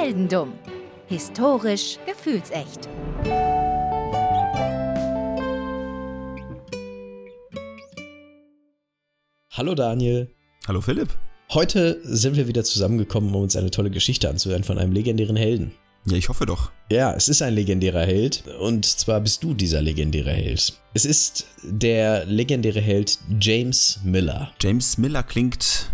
Heldendum. Historisch gefühlsecht. Hallo Daniel. Hallo Philipp. Heute sind wir wieder zusammengekommen, um uns eine tolle Geschichte anzuhören von einem legendären Helden. Ja, ich hoffe doch. Ja, es ist ein legendärer Held und zwar bist du dieser legendäre Held. Es ist der legendäre Held James Miller. James Miller klingt.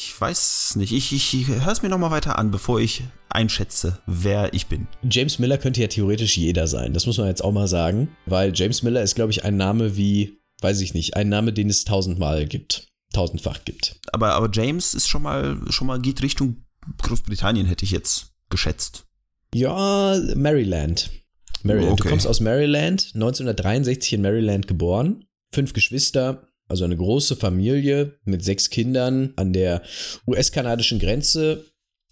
Ich weiß nicht. Ich, ich höre es mir nochmal weiter an, bevor ich einschätze, wer ich bin. James Miller könnte ja theoretisch jeder sein. Das muss man jetzt auch mal sagen. Weil James Miller ist, glaube ich, ein Name wie, weiß ich nicht, ein Name, den es tausendmal gibt. Tausendfach gibt. Aber, aber James ist schon mal, schon mal geht Richtung Großbritannien, hätte ich jetzt geschätzt. Ja, Maryland. Maryland. Okay. Du kommst aus Maryland, 1963 in Maryland geboren, fünf Geschwister, also eine große Familie mit sechs Kindern an der US-kanadischen Grenze.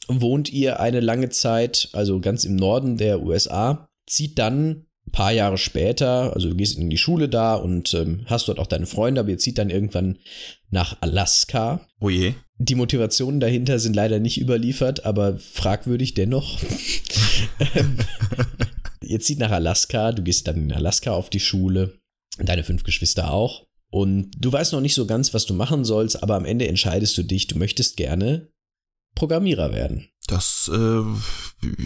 Wohnt ihr eine lange Zeit, also ganz im Norden der USA, zieht dann ein paar Jahre später, also du gehst in die Schule da und ähm, hast dort auch deine Freunde, aber ihr zieht dann irgendwann nach Alaska. Oh je. Die Motivationen dahinter sind leider nicht überliefert, aber fragwürdig dennoch. Ihr zieht nach Alaska, du gehst dann in Alaska auf die Schule, deine fünf Geschwister auch. Und du weißt noch nicht so ganz, was du machen sollst, aber am Ende entscheidest du dich, du möchtest gerne Programmierer werden. Das äh,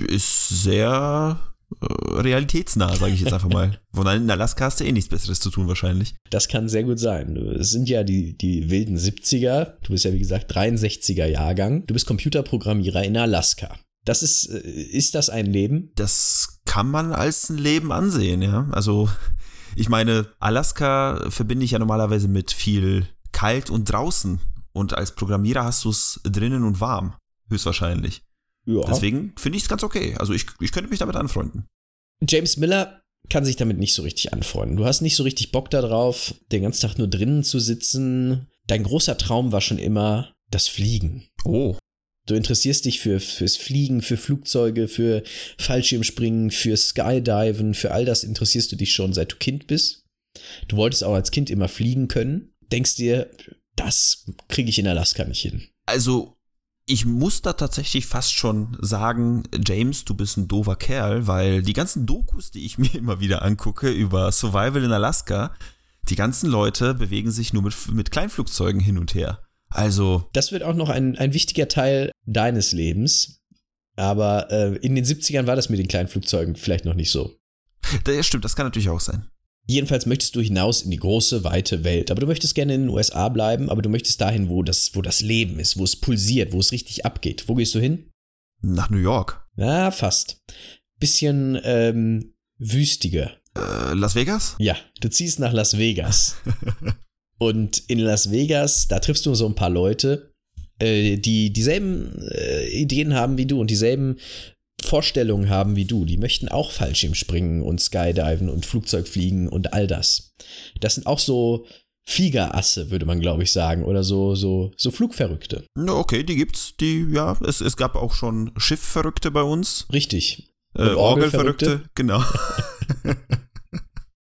ist sehr äh, realitätsnah, sage ich jetzt einfach mal. Von in Alaska hast du eh nichts Besseres zu tun wahrscheinlich. Das kann sehr gut sein. Es sind ja die, die wilden 70er. Du bist ja, wie gesagt, 63er Jahrgang. Du bist Computerprogrammierer in Alaska. Das ist, äh, ist das ein Leben? Das kann man als ein Leben ansehen, ja. Also, ich meine, Alaska verbinde ich ja normalerweise mit viel kalt und draußen. Und als Programmierer hast du es drinnen und warm. Höchstwahrscheinlich. Ja. Deswegen finde ich es ganz okay. Also ich, ich könnte mich damit anfreunden. James Miller kann sich damit nicht so richtig anfreunden. Du hast nicht so richtig Bock darauf, den ganzen Tag nur drinnen zu sitzen. Dein großer Traum war schon immer das Fliegen. Oh. Du interessierst dich für, fürs Fliegen, für Flugzeuge, für Fallschirmspringen, für Skydiven, für all das interessierst du dich schon seit du Kind bist. Du wolltest auch als Kind immer fliegen können. Denkst dir, das kriege ich in Alaska nicht hin. Also, ich muss da tatsächlich fast schon sagen, James, du bist ein doofer Kerl, weil die ganzen Dokus, die ich mir immer wieder angucke über Survival in Alaska, die ganzen Leute bewegen sich nur mit, mit Kleinflugzeugen hin und her. Also, Das wird auch noch ein, ein wichtiger Teil deines Lebens. Aber äh, in den 70ern war das mit den kleinen Flugzeugen vielleicht noch nicht so. das stimmt, das kann natürlich auch sein. Jedenfalls möchtest du hinaus in die große, weite Welt. Aber du möchtest gerne in den USA bleiben, aber du möchtest dahin, wo das, wo das Leben ist, wo es pulsiert, wo es richtig abgeht. Wo gehst du hin? Nach New York. Na, fast. Bisschen ähm, wüstiger. Äh, Las Vegas? Ja, du ziehst nach Las Vegas. Und in Las Vegas, da triffst du so ein paar Leute, äh, die dieselben äh, Ideen haben wie du und dieselben Vorstellungen haben wie du. Die möchten auch Fallschirmspringen und Skydiven und Flugzeugfliegen und all das. Das sind auch so Fliegerasse, würde man glaube ich sagen, oder so so so Flugverrückte. Okay, die gibt's. Die, ja, es, es gab auch schon Schiffverrückte bei uns. Richtig. Äh, Orgelverrückte. Orgelverrückte, genau.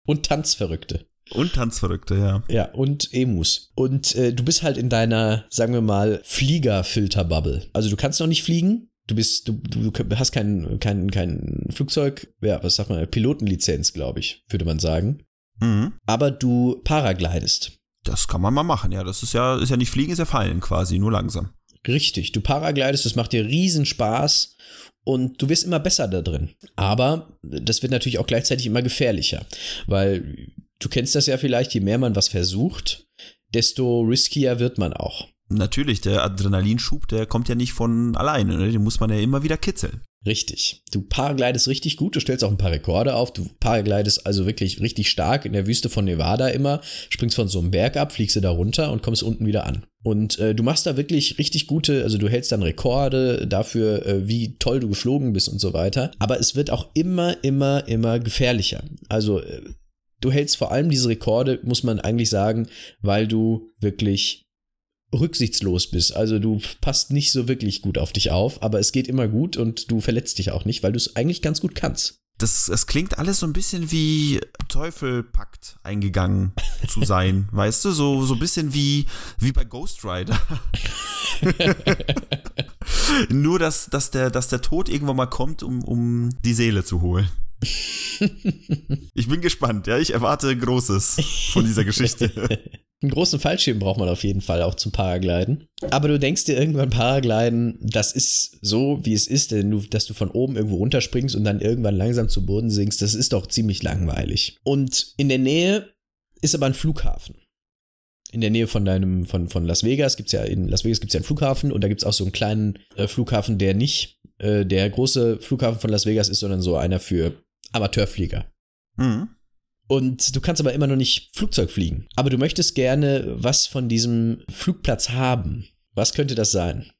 Und Tanzverrückte. Und Tanzverrückte, ja. Ja, und Emus. Und äh, du bist halt in deiner, sagen wir mal, Fliegerfilterbubble. Also du kannst noch nicht fliegen. Du bist, du, du hast kein, kein, kein Flugzeug, ja, was sagt man, Pilotenlizenz, glaube ich, würde man sagen. Mhm. Aber du paraglidest. Das kann man mal machen, ja. Das ist ja, ist ja nicht fliegen, ist ja fallen quasi, nur langsam. Richtig, du paraglidest, das macht dir riesen Spaß und du wirst immer besser da drin. Aber das wird natürlich auch gleichzeitig immer gefährlicher, weil du kennst das ja vielleicht, je mehr man was versucht, desto riskier wird man auch. Natürlich, der Adrenalinschub, der kommt ja nicht von alleine, ne? den muss man ja immer wieder kitzeln. Richtig. Du paraglidest richtig gut, du stellst auch ein paar Rekorde auf, du paraglidest also wirklich richtig stark in der Wüste von Nevada immer, springst von so einem Berg ab, fliegst du da runter und kommst unten wieder an. Und äh, du machst da wirklich richtig gute, also du hältst dann Rekorde dafür, äh, wie toll du geflogen bist und so weiter. Aber es wird auch immer, immer, immer gefährlicher. Also äh, du hältst vor allem diese Rekorde, muss man eigentlich sagen, weil du wirklich rücksichtslos bist. Also du passt nicht so wirklich gut auf dich auf, aber es geht immer gut und du verletzt dich auch nicht, weil du es eigentlich ganz gut kannst. Das, es klingt alles so ein bisschen wie Teufelpakt eingegangen zu sein, weißt du? So, so ein bisschen wie, wie bei Ghost Rider. Nur, dass, dass, der, dass der Tod irgendwann mal kommt, um, um die Seele zu holen. ich bin gespannt, ja. Ich erwarte Großes von dieser Geschichte. Einen großen Fallschirm braucht man auf jeden Fall auch zum Paragliden. Aber du denkst dir irgendwann, Paragliden, das ist so, wie es ist, denn du, dass du von oben irgendwo runterspringst und dann irgendwann langsam zu Boden sinkst, das ist doch ziemlich langweilig. Und in der Nähe ist aber ein Flughafen. In der Nähe von deinem, von, von Las Vegas gibt's ja, in Las Vegas gibt's ja einen Flughafen und da gibt's auch so einen kleinen äh, Flughafen, der nicht äh, der große Flughafen von Las Vegas ist, sondern so einer für Amateurflieger. Mhm. Und du kannst aber immer noch nicht Flugzeug fliegen. Aber du möchtest gerne was von diesem Flugplatz haben. Was könnte das sein?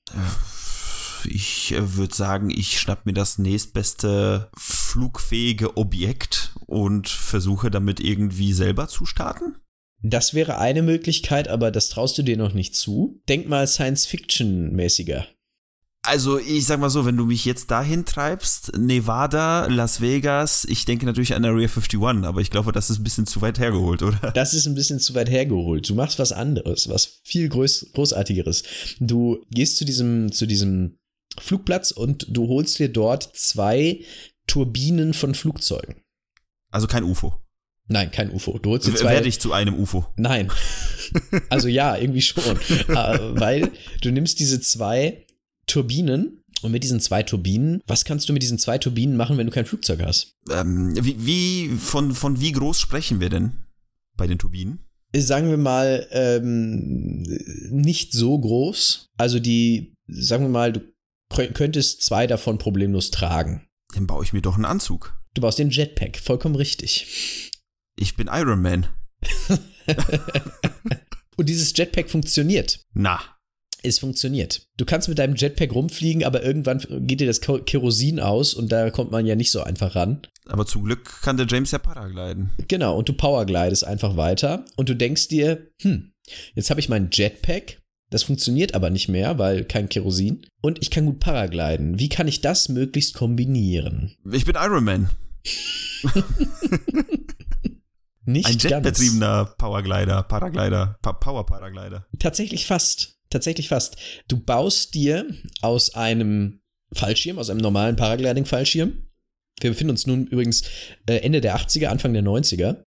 Ich äh, würde sagen, ich schnapp mir das nächstbeste flugfähige Objekt und versuche damit irgendwie selber zu starten. Das wäre eine Möglichkeit, aber das traust du dir noch nicht zu. Denk mal Science-Fiction-mäßiger. Also ich sag mal so, wenn du mich jetzt dahin treibst, Nevada, Las Vegas, ich denke natürlich an Area 51, aber ich glaube, das ist ein bisschen zu weit hergeholt, oder? Das ist ein bisschen zu weit hergeholt. Du machst was anderes, was viel groß, großartigeres. Du gehst zu diesem, zu diesem Flugplatz und du holst dir dort zwei Turbinen von Flugzeugen. Also kein UFO. Nein, kein UFO. Du holst dir zwei. Werde ich zu einem UFO? Nein. Also ja, irgendwie schon. Äh, weil du nimmst diese zwei Turbinen und mit diesen zwei Turbinen, was kannst du mit diesen zwei Turbinen machen, wenn du kein Flugzeug hast? Ähm, wie, wie von, von wie groß sprechen wir denn bei den Turbinen? Sagen wir mal, ähm, nicht so groß. Also die, sagen wir mal, du könntest zwei davon problemlos tragen. Dann baue ich mir doch einen Anzug. Du baust den Jetpack, vollkommen richtig. Ich bin Iron Man. Und dieses Jetpack funktioniert. Na. Es funktioniert. Du kannst mit deinem Jetpack rumfliegen, aber irgendwann geht dir das Kerosin aus und da kommt man ja nicht so einfach ran. Aber zum Glück kann der James ja paragliden. Genau, und du powerglidest einfach weiter und du denkst dir, hm, jetzt habe ich meinen Jetpack, das funktioniert aber nicht mehr, weil kein Kerosin. Und ich kann gut paragliden. Wie kann ich das möglichst kombinieren? Ich bin Iron Man. nicht Ein jetbetriebener Powerglider, Paraglider, pa Power Paraglider. Tatsächlich fast tatsächlich fast. Du baust dir aus einem Fallschirm, aus einem normalen Paragliding-Fallschirm. Wir befinden uns nun übrigens äh, Ende der 80er, Anfang der 90er.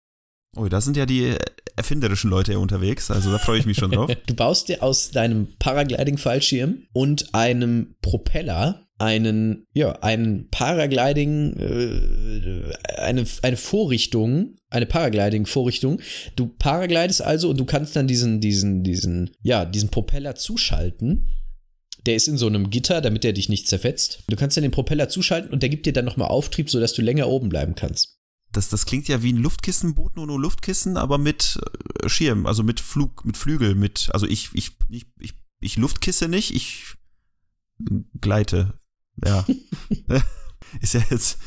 Oh, da sind ja die erfinderischen Leute unterwegs, also da freue ich mich schon drauf. du baust dir aus deinem Paragliding-Fallschirm und einem Propeller einen, ja, einen Paragliding, äh, eine, eine Vorrichtung, eine Paragliding-Vorrichtung. Du paraglidest also und du kannst dann diesen, diesen, diesen, ja, diesen Propeller zuschalten. Der ist in so einem Gitter, damit der dich nicht zerfetzt. Du kannst dann den Propeller zuschalten und der gibt dir dann nochmal Auftrieb, sodass du länger oben bleiben kannst. Das, das klingt ja wie ein Luftkissenboot, nur nur Luftkissen, aber mit äh, Schirm, also mit Flug, mit Flügel, mit, also ich, ich, ich, ich, ich luftkisse nicht, ich gleite ja. ist ja jetzt.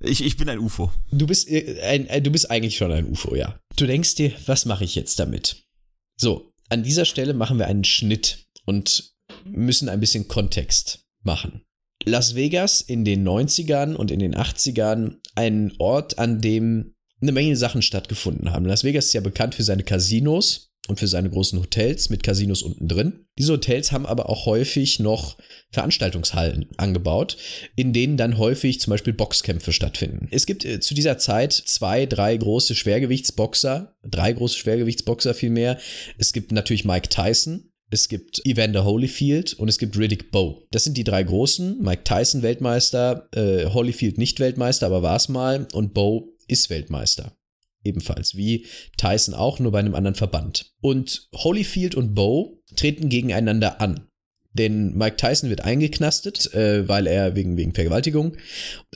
Ich, ich bin ein UFO. Du bist, äh, ein, ein, du bist eigentlich schon ein UFO, ja. Du denkst dir, was mache ich jetzt damit? So, an dieser Stelle machen wir einen Schnitt und müssen ein bisschen Kontext machen. Las Vegas in den 90ern und in den 80ern ein Ort, an dem eine Menge Sachen stattgefunden haben. Las Vegas ist ja bekannt für seine Casinos und für seine großen Hotels mit Casinos unten drin. Diese Hotels haben aber auch häufig noch Veranstaltungshallen angebaut, in denen dann häufig zum Beispiel Boxkämpfe stattfinden. Es gibt äh, zu dieser Zeit zwei, drei große Schwergewichtsboxer, drei große Schwergewichtsboxer vielmehr. Es gibt natürlich Mike Tyson, es gibt Evander Holyfield und es gibt Riddick Bowe. Das sind die drei großen. Mike Tyson Weltmeister, äh, Holyfield nicht Weltmeister, aber war es mal und Bowe ist Weltmeister ebenfalls, wie Tyson auch, nur bei einem anderen Verband. Und Holyfield und Bo treten gegeneinander an. Denn Mike Tyson wird eingeknastet, äh, weil er wegen, wegen Vergewaltigung.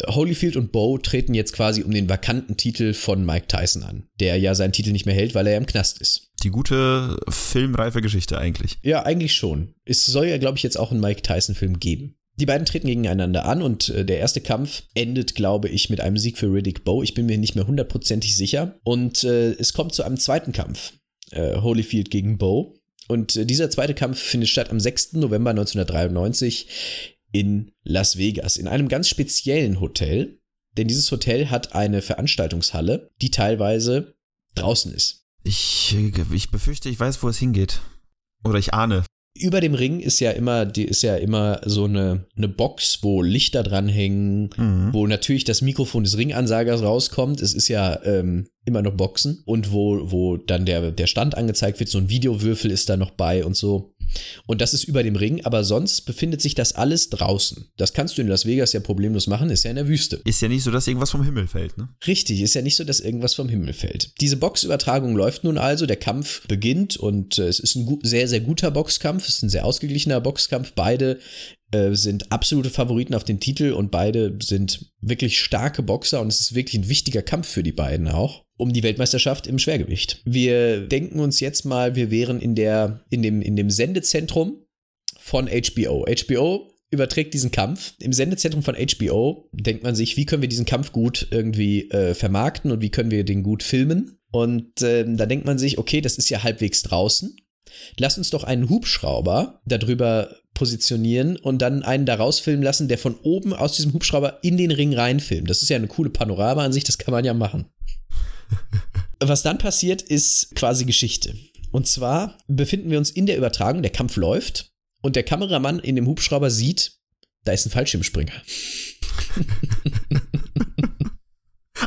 Holyfield und Bo treten jetzt quasi um den vakanten Titel von Mike Tyson an, der ja seinen Titel nicht mehr hält, weil er im Knast ist. Die gute filmreife Geschichte eigentlich. Ja, eigentlich schon. Es soll ja, glaube ich, jetzt auch einen Mike Tyson-Film geben. Die beiden treten gegeneinander an und äh, der erste Kampf endet, glaube ich, mit einem Sieg für Riddick Bowe. Ich bin mir nicht mehr hundertprozentig sicher. Und äh, es kommt zu einem zweiten Kampf. Äh, Holyfield gegen Bowe. Und äh, dieser zweite Kampf findet statt am 6. November 1993 in Las Vegas, in einem ganz speziellen Hotel. Denn dieses Hotel hat eine Veranstaltungshalle, die teilweise draußen ist. Ich, ich befürchte, ich weiß, wo es hingeht. Oder ich ahne. Über dem Ring ist ja immer, die ist ja immer so eine, eine Box, wo Lichter dranhängen, Mhm. wo natürlich das Mikrofon des Ringansagers rauskommt. Es ist ja ähm, immer noch Boxen und wo, wo dann der, der Stand angezeigt wird, so ein Videowürfel ist da noch bei und so. Und das ist über dem Ring, aber sonst befindet sich das alles draußen. Das kannst du in Las Vegas ja problemlos machen, ist ja in der Wüste. Ist ja nicht so, dass irgendwas vom Himmel fällt, ne? Richtig, ist ja nicht so, dass irgendwas vom Himmel fällt. Diese Boxübertragung läuft nun also, der Kampf beginnt und äh, es ist ein sehr, sehr guter Boxkampf, es ist ein sehr ausgeglichener Boxkampf. Beide äh, sind absolute Favoriten auf den Titel und beide sind wirklich starke Boxer und es ist wirklich ein wichtiger Kampf für die beiden auch um die Weltmeisterschaft im Schwergewicht. Wir denken uns jetzt mal, wir wären in der in dem in dem Sendezentrum von HBO. HBO überträgt diesen Kampf. Im Sendezentrum von HBO denkt man sich, wie können wir diesen Kampf gut irgendwie äh, vermarkten und wie können wir den gut filmen. Und ähm, da denkt man sich, okay, das ist ja halbwegs draußen. Lass uns doch einen Hubschrauber darüber positionieren und dann einen da rausfilmen lassen, der von oben aus diesem Hubschrauber in den Ring reinfilmt. Das ist ja eine coole Panorama an sich, das kann man ja machen. Was dann passiert, ist quasi Geschichte. Und zwar befinden wir uns in der Übertragung, der Kampf läuft und der Kameramann in dem Hubschrauber sieht, da ist ein Fallschirmspringer.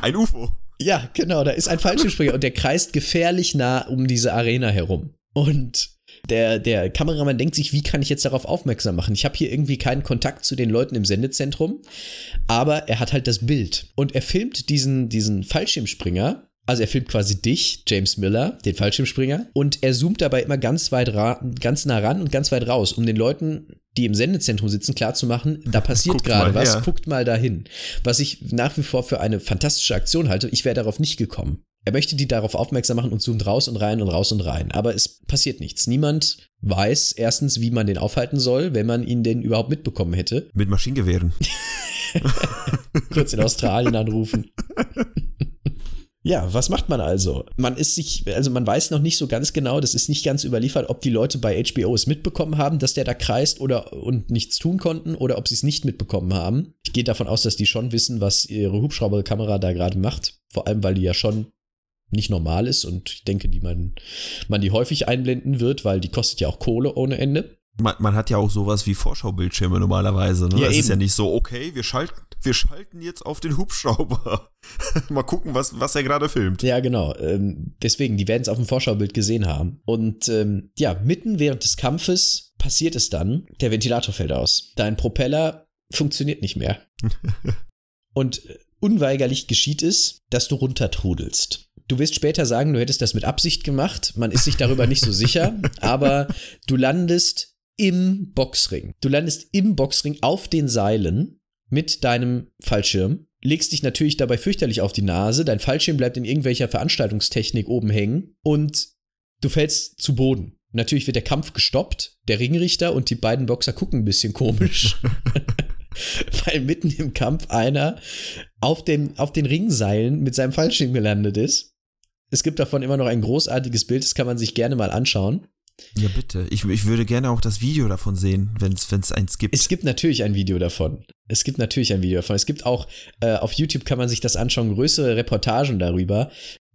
Ein UFO. Ja, genau, da ist ein Fallschirmspringer und der kreist gefährlich nah um diese Arena herum. Und der, der Kameramann denkt sich, wie kann ich jetzt darauf aufmerksam machen? Ich habe hier irgendwie keinen Kontakt zu den Leuten im Sendezentrum, aber er hat halt das Bild. Und er filmt diesen, diesen Fallschirmspringer, also er filmt quasi dich, James Miller, den Fallschirmspringer, und er zoomt dabei immer ganz weit ra ganz nah ran und ganz weit raus, um den Leuten, die im Sendezentrum sitzen, klarzumachen, da passiert gerade was, her. guckt mal dahin. Was ich nach wie vor für eine fantastische Aktion halte, ich wäre darauf nicht gekommen. Er möchte die darauf aufmerksam machen und zoomt raus und rein und raus und rein. Aber es passiert nichts. Niemand weiß erstens, wie man den aufhalten soll, wenn man ihn denn überhaupt mitbekommen hätte. Mit Maschinengewehren. Kurz in Australien anrufen. Ja, was macht man also? Man ist sich, also man weiß noch nicht so ganz genau, das ist nicht ganz überliefert, ob die Leute bei HBO es mitbekommen haben, dass der da kreist oder und nichts tun konnten oder ob sie es nicht mitbekommen haben. Ich gehe davon aus, dass die schon wissen, was ihre Hubschrauberkamera da gerade macht. Vor allem, weil die ja schon nicht normal ist und ich denke, die man, man die häufig einblenden wird, weil die kostet ja auch Kohle ohne Ende. Man, man hat ja auch sowas wie Vorschaubildschirme normalerweise. Ne? Ja, es ist ja nicht so, okay, wir schalten, wir schalten jetzt auf den Hubschrauber. Mal gucken, was, was er gerade filmt. Ja, genau. Ähm, deswegen, die werden es auf dem Vorschaubild gesehen haben. Und ähm, ja, mitten während des Kampfes passiert es dann, der Ventilator fällt aus. Dein Propeller funktioniert nicht mehr. Und unweigerlich geschieht es, dass du runtertrudelst. Du wirst später sagen, du hättest das mit Absicht gemacht. Man ist sich darüber nicht so sicher, aber du landest im Boxring. Du landest im Boxring auf den Seilen mit deinem Fallschirm, legst dich natürlich dabei fürchterlich auf die Nase, dein Fallschirm bleibt in irgendwelcher Veranstaltungstechnik oben hängen und du fällst zu Boden. Natürlich wird der Kampf gestoppt, der Ringrichter und die beiden Boxer gucken ein bisschen komisch, weil mitten im Kampf einer auf, dem, auf den Ringseilen mit seinem Fallschirm gelandet ist. Es gibt davon immer noch ein großartiges Bild, das kann man sich gerne mal anschauen. Ja, bitte. Ich, ich würde gerne auch das Video davon sehen, wenn es eins gibt. Es gibt natürlich ein Video davon. Es gibt natürlich ein Video davon. Es gibt auch, äh, auf YouTube kann man sich das anschauen, größere Reportagen darüber.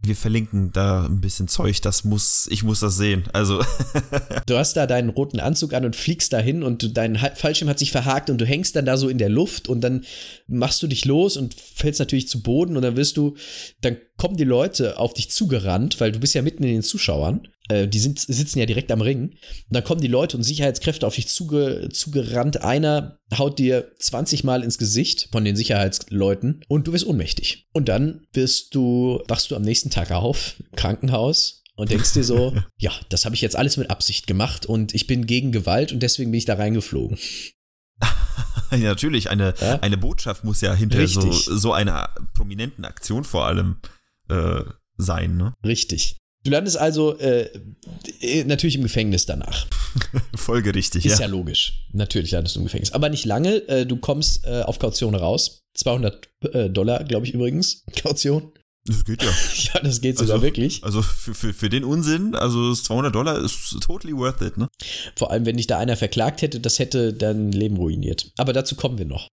Wir verlinken da ein bisschen Zeug, das muss, ich muss das sehen. Also, Du hast da deinen roten Anzug an und fliegst dahin und dein Fallschirm hat sich verhakt und du hängst dann da so in der Luft und dann machst du dich los und fällst natürlich zu Boden und dann wirst du, dann kommen die Leute auf dich zugerannt, weil du bist ja mitten in den Zuschauern. Äh, die sind, sitzen ja direkt am Ring. Und dann kommen die Leute und Sicherheitskräfte auf dich zuge, zugerannt. Einer haut dir 20 Mal ins Gesicht von den Sicherheitsleuten und du wirst ohnmächtig. Und dann wirst du, wachst du am nächsten Tag auf, Krankenhaus, und denkst dir so, ja, das habe ich jetzt alles mit Absicht gemacht und ich bin gegen Gewalt und deswegen bin ich da reingeflogen. ja, natürlich, eine, Ja? eine Botschaft muss ja hinter so, so einer prominenten Aktion vor allem äh, sein, ne? Richtig. Du landest also äh, natürlich im Gefängnis danach. Folgerichtig, Ist ja. ja logisch. Natürlich landest du im Gefängnis. Aber nicht lange. Äh, du kommst äh, auf Kaution raus. 200 äh, Dollar, glaube ich übrigens. Kaution. Das geht ja. Ja, das geht sogar Also- wirklich. Also für, für, für den Unsinn, also das 200 Dollar ist totally worth it, ne? Vor allem, wenn dich da einer verklagt hätte, das hätte dein Leben ruiniert. Aber dazu kommen wir noch.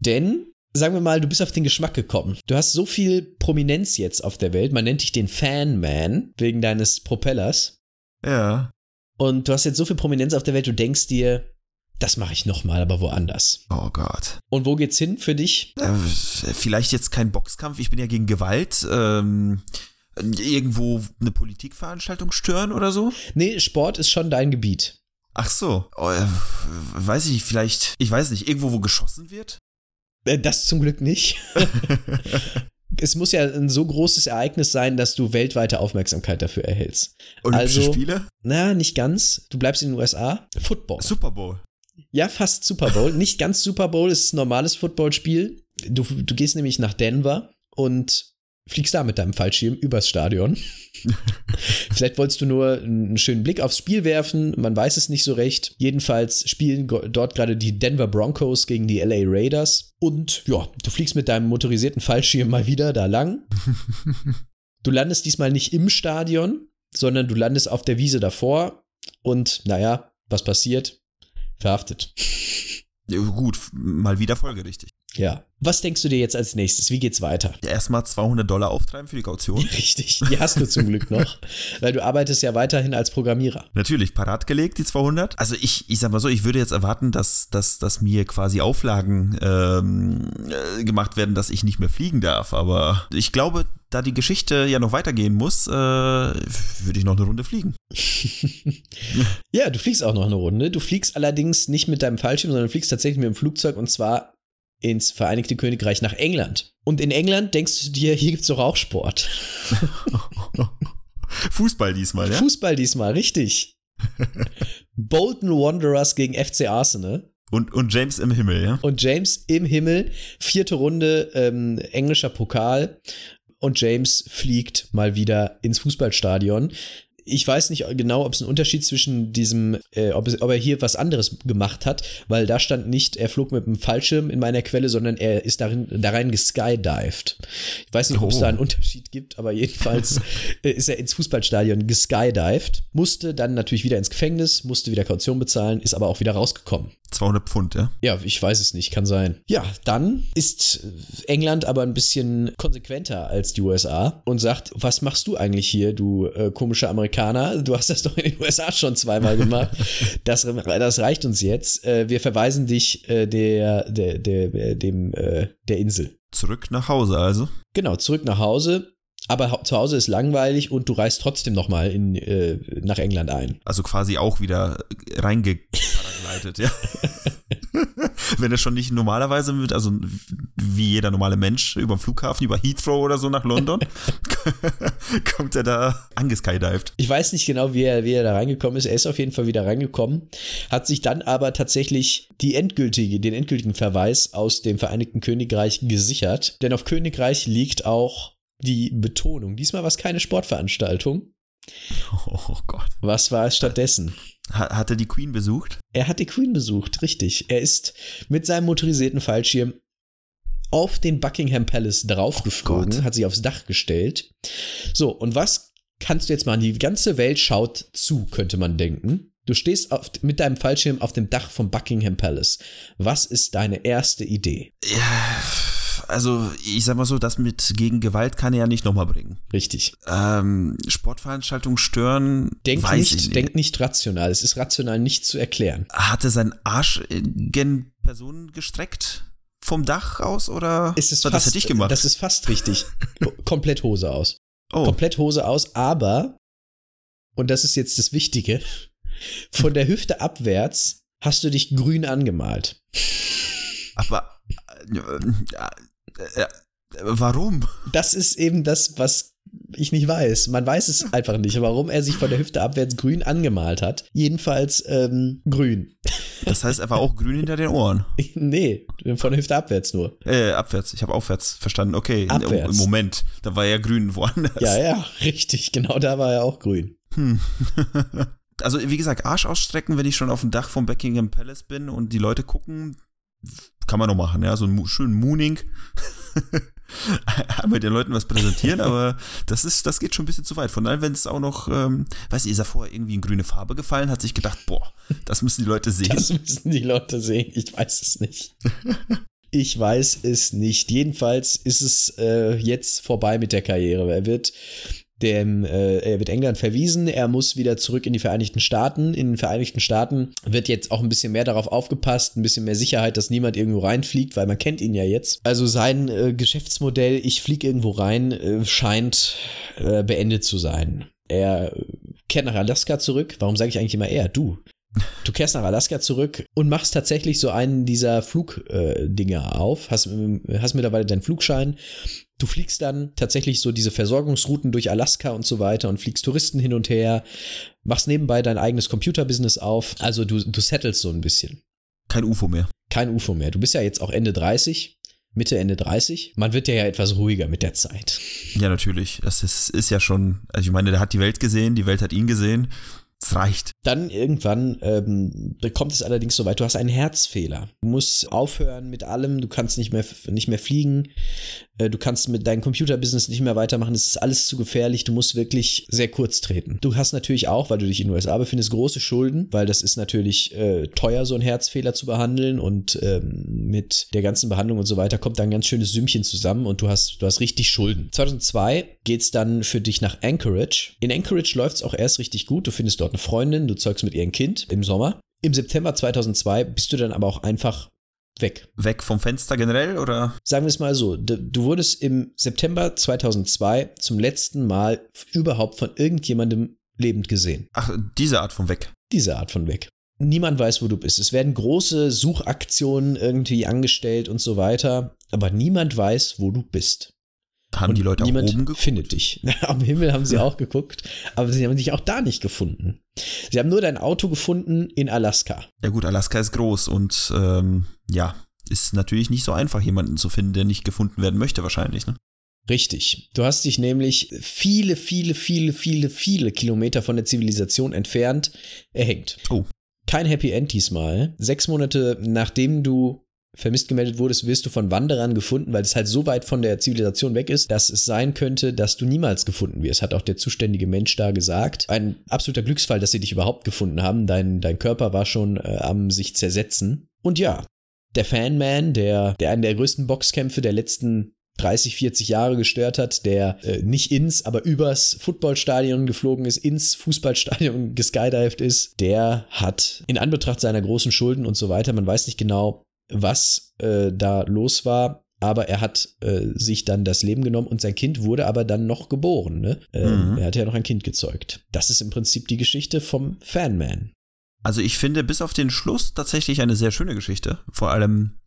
Denn, sagen wir mal, du bist auf den Geschmack gekommen. Du hast so viel Prominenz jetzt auf der Welt. Man nennt dich den Fan-Man wegen deines Propellers. Ja. Und du hast jetzt so viel Prominenz auf der Welt, du denkst dir, das mache ich nochmal, aber woanders. Oh Gott. Und wo geht's hin für dich? Äh, vielleicht jetzt kein Boxkampf, ich bin ja gegen Gewalt. Ähm, irgendwo eine Politikveranstaltung stören oder so? Nee, Sport ist schon dein Gebiet. Ach so. Oh, weiß ich, vielleicht, ich weiß nicht, irgendwo, wo geschossen wird? Äh, Das zum Glück nicht. es muss ja ein so großes Ereignis sein, dass du weltweite Aufmerksamkeit dafür erhältst. Olympische Also- Spiele? Na, nicht ganz. Du bleibst in den USA. Football. Super Bowl. Ja, fast Super Bowl. Nicht ganz Super Bowl, es ist ein normales Footballspiel. Du, du gehst nämlich nach Denver und fliegst da mit deinem Fallschirm übers Stadion. Vielleicht wolltest du nur einen schönen Blick aufs Spiel werfen, man weiß es nicht so recht. Jedenfalls spielen dort gerade die Denver Broncos gegen die LA Raiders. Und ja, du fliegst mit deinem motorisierten Fallschirm mal wieder da lang. Du landest diesmal nicht im Stadion, sondern du landest auf der Wiese davor. Und naja, was passiert? Verhaftet. Ja, gut, mal wieder folgerichtig. Ja. Was denkst du dir jetzt als nächstes? Wie geht's weiter? Ja, Erstmal 200 Dollar auftreiben für die Kaution. Richtig, die hast du zum Glück noch, weil du arbeitest ja weiterhin als Programmierer. Natürlich, parat gelegt, die 200. Also ich, ich sag mal so, ich würde jetzt erwarten, dass, dass, dass mir quasi Auflagen ähm, äh, gemacht werden, dass ich nicht mehr fliegen darf. Aber ich glaube, da die Geschichte ja noch weitergehen muss, äh, würde ich noch eine Runde fliegen. Ja, du fliegst auch noch eine Runde. Du fliegst allerdings nicht mit deinem Fallschirm, sondern du fliegst tatsächlich mit dem Flugzeug und zwar ins Vereinigte Königreich nach England. Und in England denkst du dir, hier gibt's doch auch Sport. Fußball diesmal, ja? Fußball diesmal, richtig. Bolton Wanderers gegen FC Arsenal. Und, und James im Himmel, ja? Und James im Himmel, vierte Runde, ähm, englischer Pokal. Und James fliegt mal wieder ins Fußballstadion. Ich weiß nicht genau, ob es einen Unterschied zwischen diesem, äh, ob, es, ob er hier was anderes gemacht hat, weil da stand nicht, er flog mit einem Fallschirm in meiner Quelle, sondern er ist darin, da rein geskydived. Ich weiß nicht, ob es Oh. da einen Unterschied gibt, aber jedenfalls äh, ist er ins Fußballstadion geskydived, musste dann natürlich wieder ins Gefängnis, musste wieder Kaution bezahlen, ist aber auch wieder rausgekommen. 200 Pfund, ja? Ja, ich weiß es nicht, kann sein. Ja, dann ist England aber ein bisschen konsequenter als die USA und sagt, was machst du eigentlich hier, du äh, komischer Amerikaner? Du hast das doch in den USA schon zweimal gemacht. Das, das reicht uns jetzt. Äh, wir verweisen dich äh, der, der, der, dem, äh, der Insel. Zurück nach Hause also. Genau, zurück nach Hause. Aber zu Hause ist langweilig und du reist trotzdem nochmal in, äh, nach England ein. Also quasi auch wieder reingeparageleitet, ja. Wenn er schon nicht normalerweise mit, also wie jeder normale Mensch über den Flughafen, über Heathrow oder so nach London, kommt er da angeskydived. Ich weiß nicht genau, wie er, wie er da reingekommen ist. Er ist auf jeden Fall wieder reingekommen, hat sich dann aber tatsächlich die endgültige, den endgültigen Verweis aus dem Vereinigten Königreich gesichert. Denn auf Königreich liegt auch die Betonung. Diesmal war es keine Sportveranstaltung. Oh Gott. Was war es stattdessen? Ha- Hat er die Queen besucht? Er hat die Queen besucht, richtig. Er ist mit seinem motorisierten Fallschirm auf den Buckingham Palace draufgeflogen, Gott. hat sich aufs Dach gestellt. So, und was kannst du jetzt machen? Die ganze Welt schaut zu, könnte man denken. Du stehst auf, mit deinem Fallschirm auf dem Dach vom Buckingham Palace. Was ist deine erste Idee? Ja, also ich sag mal so, das mit gegen Gewalt kann er ja nicht nochmal bringen. Richtig. Ähm, Sportveranstaltungen stören, Denk weiß ich nicht, nicht. denk nicht rational. Es ist rational nicht zu erklären. Hat er seinen Arsch gen Personen gestreckt? Vom Dach aus oder? Es ist das fast, hätte ich gemacht. Das ist fast richtig. Komplett Hose aus. oh, komplett Hose aus, aber, und das ist jetzt das Wichtige, von der Hüfte abwärts hast du dich grün angemalt. aber äh, äh, warum? Das ist eben das, was ich nicht weiß. Man weiß es einfach nicht, warum er sich von der Hüfte abwärts grün angemalt hat. Jedenfalls ähm, grün. Das heißt, er war auch grün hinter den Ohren. nee, von der Hüfte abwärts nur. Äh, abwärts. Ich habe aufwärts verstanden. Okay, im- Abwärts. im Moment. Da war er grün woanders. Ja, ja, richtig. Genau da war er auch grün. Hm. Also, wie gesagt, Arsch ausstrecken, wenn ich schon auf dem Dach vom Buckingham Palace bin und die Leute gucken, kann man noch machen, ja, so einen schönen Mooning. Einmal den Leuten was präsentieren, aber das ist, das geht schon ein bisschen zu weit. Von daher, wenn es auch noch, ähm, weiß ich, ist er vorher irgendwie in grüne Farbe gefallen, hat sich gedacht, boah, das müssen die Leute sehen. Das müssen die Leute sehen. Ich weiß es nicht. Ich weiß es nicht. Jedenfalls ist es äh, jetzt vorbei mit der Karriere. Er wird dem, äh, er wird England verwiesen, er muss wieder zurück in die Vereinigten Staaten. In den Vereinigten Staaten wird jetzt auch ein bisschen mehr darauf aufgepasst, ein bisschen mehr Sicherheit, dass niemand irgendwo reinfliegt, weil man kennt ihn ja jetzt. Also sein äh, Geschäftsmodell, ich fliege irgendwo rein, äh, scheint äh, beendet zu sein. Er kehrt nach Alaska zurück. Warum sage ich eigentlich immer er? Du. Du kehrst nach Alaska zurück und machst tatsächlich so einen dieser Flugdinger äh, auf, hast, hast mittlerweile deinen Flugschein. Du fliegst dann tatsächlich so diese Versorgungsrouten durch Alaska und so weiter und fliegst Touristen hin und her, machst nebenbei dein eigenes Computerbusiness auf. Also du, du settelst so ein bisschen. Kein UFO mehr. Kein UFO mehr. Du bist ja jetzt auch Ende 30. Mitte, Ende 30. Man wird ja etwas ruhiger mit der Zeit. Ja, natürlich. Das ist, ist ja schon, also ich meine, der hat die Welt gesehen, die Welt hat ihn gesehen. Es reicht. Dann irgendwann ähm, kommt es allerdings so weit, du hast einen Herzfehler. Du musst aufhören mit allem, du kannst nicht mehr, nicht mehr fliegen, äh, du kannst mit deinem Computerbusiness nicht mehr weitermachen, es ist alles zu gefährlich, du musst wirklich sehr kurz treten. Du hast natürlich auch, weil du dich in den USA befindest, große Schulden, weil das ist natürlich äh, teuer, so einen Herzfehler zu behandeln und ähm, mit der ganzen Behandlung und so weiter kommt da ein ganz schönes Sümmchen zusammen und du hast, du hast richtig Schulden. 2002 geht's dann für dich nach Anchorage. In Anchorage läuft's auch erst richtig gut, du findest dort eine Freundin, du zeugst mit ihr ein Kind im Sommer. Im September 2002 bist du dann aber auch einfach weg. Weg vom Fenster generell oder? Sagen wir es mal so, du wurdest im September 2002 zum letzten Mal überhaupt von irgendjemandem lebend gesehen. Ach, diese Art von weg. Diese Art von weg. Niemand weiß, wo du bist. Es werden große Suchaktionen irgendwie angestellt und so weiter, aber niemand weiß, wo du bist. Haben und die Leute auch oben geguckt? findet dich. Am Himmel haben sie auch geguckt, aber sie haben dich auch da nicht gefunden. Sie haben nur dein Auto gefunden in Alaska. Ja gut, Alaska ist groß und ähm, ja, ist natürlich nicht so einfach, jemanden zu finden, der nicht gefunden werden möchte, wahrscheinlich. Ne? Richtig. Du hast dich nämlich viele, viele, viele, viele, viele Kilometer von der Zivilisation entfernt erhängt. Oh. Kein Happy End diesmal. Sechs Monate nachdem du vermisst gemeldet wurdest, wirst du von Wanderern gefunden, weil es halt so weit von der Zivilisation weg ist, dass es sein könnte, dass du niemals gefunden wirst, hat auch der zuständige Mensch da gesagt. Ein absoluter Glücksfall, dass sie dich überhaupt gefunden haben. Dein, dein Körper war schon äh, am sich zersetzen. Und ja, der Fanman, der, der einen der größten Boxkämpfe der letzten 30, 40 Jahre gestört hat, der äh, nicht ins, aber übers Footballstadion geflogen ist, ins Fußballstadion geskydived ist, der hat in Anbetracht seiner großen Schulden und so weiter, man weiß nicht genau, was äh, da los war. Aber er hat äh, sich dann das Leben genommen und sein Kind wurde aber dann noch geboren. Ne? Ähm, mhm. Er hat ja noch ein Kind gezeugt. Das ist im Prinzip die Geschichte vom Fanman. Also ich finde bis auf den Schluss tatsächlich eine sehr schöne Geschichte. Vor allem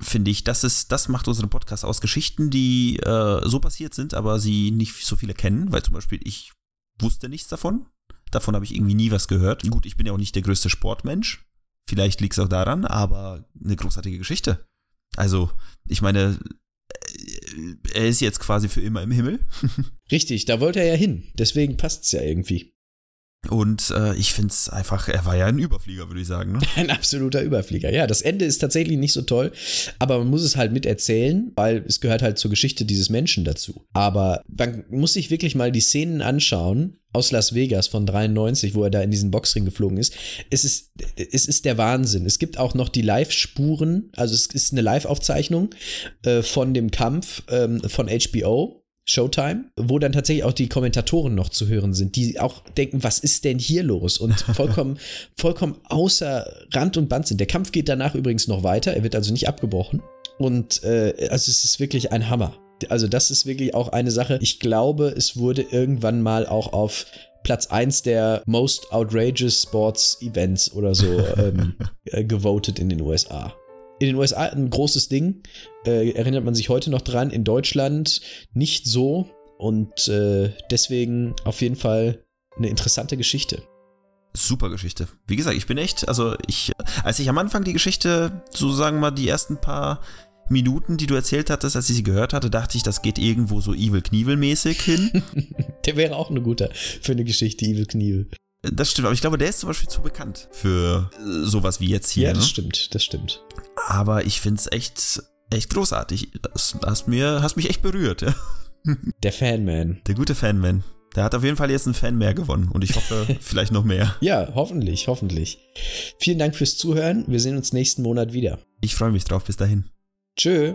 finde ich, das ist, das macht unseren Podcast aus. Geschichten, die äh, so passiert sind, aber sie nicht so viele kennen, weil zum Beispiel ich wusste nichts davon. Davon habe ich irgendwie nie was gehört. Gut, ich bin ja auch nicht der größte Sportmensch. Vielleicht liegt es auch daran, aber eine großartige Geschichte. Also, ich meine, äh, er ist jetzt quasi für immer im Himmel. Richtig, da wollte er ja hin. Deswegen passt es ja irgendwie. Und äh, ich finde es einfach, er war ja ein Überflieger, würde ich sagen. Ne? Ein absoluter Überflieger. Ja, das Ende ist tatsächlich nicht so toll, aber man muss es halt miterzählen, weil es gehört halt zur Geschichte dieses Menschen dazu. Aber man muss sich wirklich mal die Szenen anschauen aus Las Vegas von 93, wo er da in diesen Boxring geflogen ist. Es ist, es ist der Wahnsinn. Es gibt auch noch die Live-Spuren, also es ist eine Live-Aufzeichnung äh, von dem Kampf ähm, von HBO Showtime, wo dann tatsächlich auch die Kommentatoren noch zu hören sind, die auch denken, was ist denn hier los? Und vollkommen, vollkommen außer Rand und Band sind. Der Kampf geht danach übrigens noch weiter, er wird also nicht abgebrochen. Und äh, also es ist wirklich ein Hammer. Also das ist wirklich auch eine Sache. Ich glaube, es wurde irgendwann mal auch auf Platz 1 der Most Outrageous Sports Events oder so ähm, äh, gewotet in den USA in den USA ein großes Ding. Äh, erinnert man sich heute noch dran. In Deutschland nicht so. Und äh, deswegen auf jeden Fall eine interessante Geschichte. Super Geschichte. Wie gesagt, ich bin echt, also ich, als ich am Anfang die Geschichte, so sagen wir mal, die ersten paar Minuten, die du erzählt hattest, als ich sie gehört hatte, dachte ich, das geht irgendwo so Evil Knievel mäßig hin. der wäre auch eine gute für eine Geschichte, Evil Knievel. Das stimmt, aber ich glaube, der ist zum Beispiel zu bekannt für äh, sowas wie jetzt hier. Ja, das ne? stimmt, das stimmt. Aber ich finde es echt, echt großartig. Das hast, mir, hast mich echt berührt. Ja. Der Fanman. Der gute Fanman. Der hat auf jeden Fall jetzt einen Fan mehr gewonnen und ich hoffe, vielleicht noch mehr. Ja, hoffentlich, hoffentlich. Vielen Dank fürs Zuhören. Wir sehen uns nächsten Monat wieder. Ich freue mich drauf. Bis dahin. Tschö.